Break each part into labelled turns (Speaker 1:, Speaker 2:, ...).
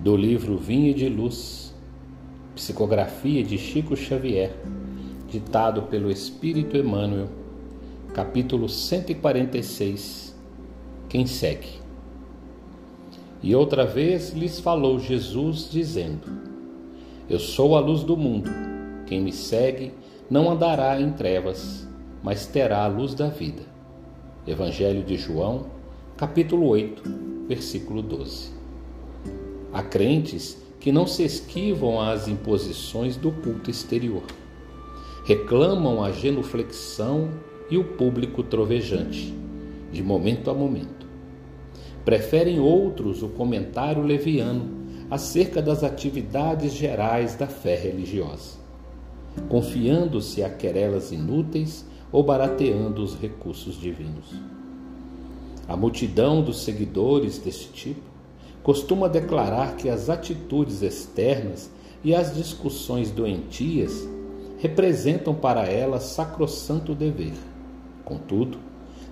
Speaker 1: do livro Vinha de Luz, psicografia de Chico Xavier, ditado pelo Espírito Emmanuel, capítulo 146. Quem segue? E outra vez lhes falou Jesus, dizendo: Eu sou a luz do mundo. Quem me segue não andará em trevas, mas terá a luz da vida. Evangelho de João, capítulo 8, versículo 12. Há crentes que não se esquivam às imposições do culto exterior. Reclamam a genuflexão e o público trovejante, de momento a momento. Preferem outros o comentário leviano acerca das atividades gerais da fé religiosa, confiando-se a querelas inúteis ou barateando os recursos divinos. A multidão dos seguidores deste tipo costuma declarar que as atitudes externas e as discussões doentias representam para ela sacrossanto dever. Contudo,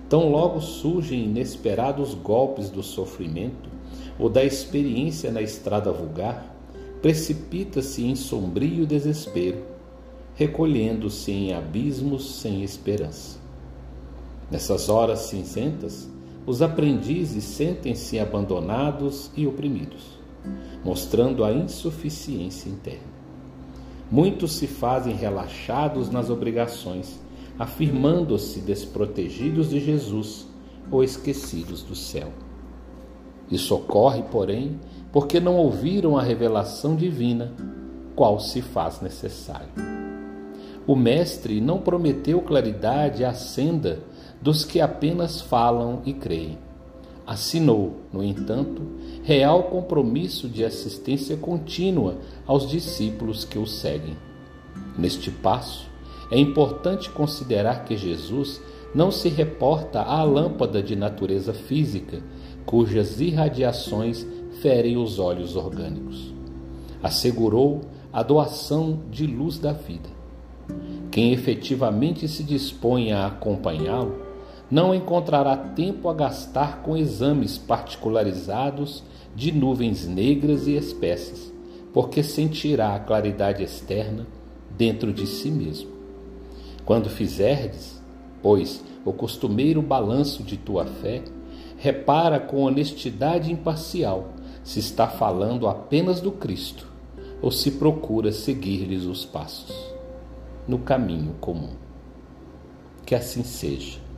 Speaker 1: tão logo surgem inesperados golpes do sofrimento ou da experiência na estrada vulgar, precipita-se em sombrio desespero, recolhendo-se em abismos sem esperança. Nessas horas cinzentas, os aprendizes sentem-se abandonados e oprimidos, mostrando a insuficiência interna. Muitos se fazem relaxados nas obrigações, afirmando-se desprotegidos de Jesus ou esquecidos do céu. Isso ocorre, porém, porque não ouviram a revelação divina, qual se faz necessário. O Mestre não prometeu claridade à senda dos que apenas falam e creem. Assinou, no entanto, real compromisso de assistência contínua aos discípulos que o seguem. Neste passo, é importante considerar que Jesus não se reporta à lâmpada de natureza física, cujas irradiações ferem os olhos orgânicos. Assegurou a doação de luz da vida. Quem efetivamente se dispõe a acompanhá-lo não encontrará tempo a gastar com exames particularizados de nuvens negras e espessas, porque sentirá a claridade externa dentro de si mesmo. Quando fizerdes, pois, o costumeiro balanço de tua fé, repara com honestidade imparcial se está falando apenas do Cristo ou se procura seguir-lhes os passos no caminho comum. Que assim seja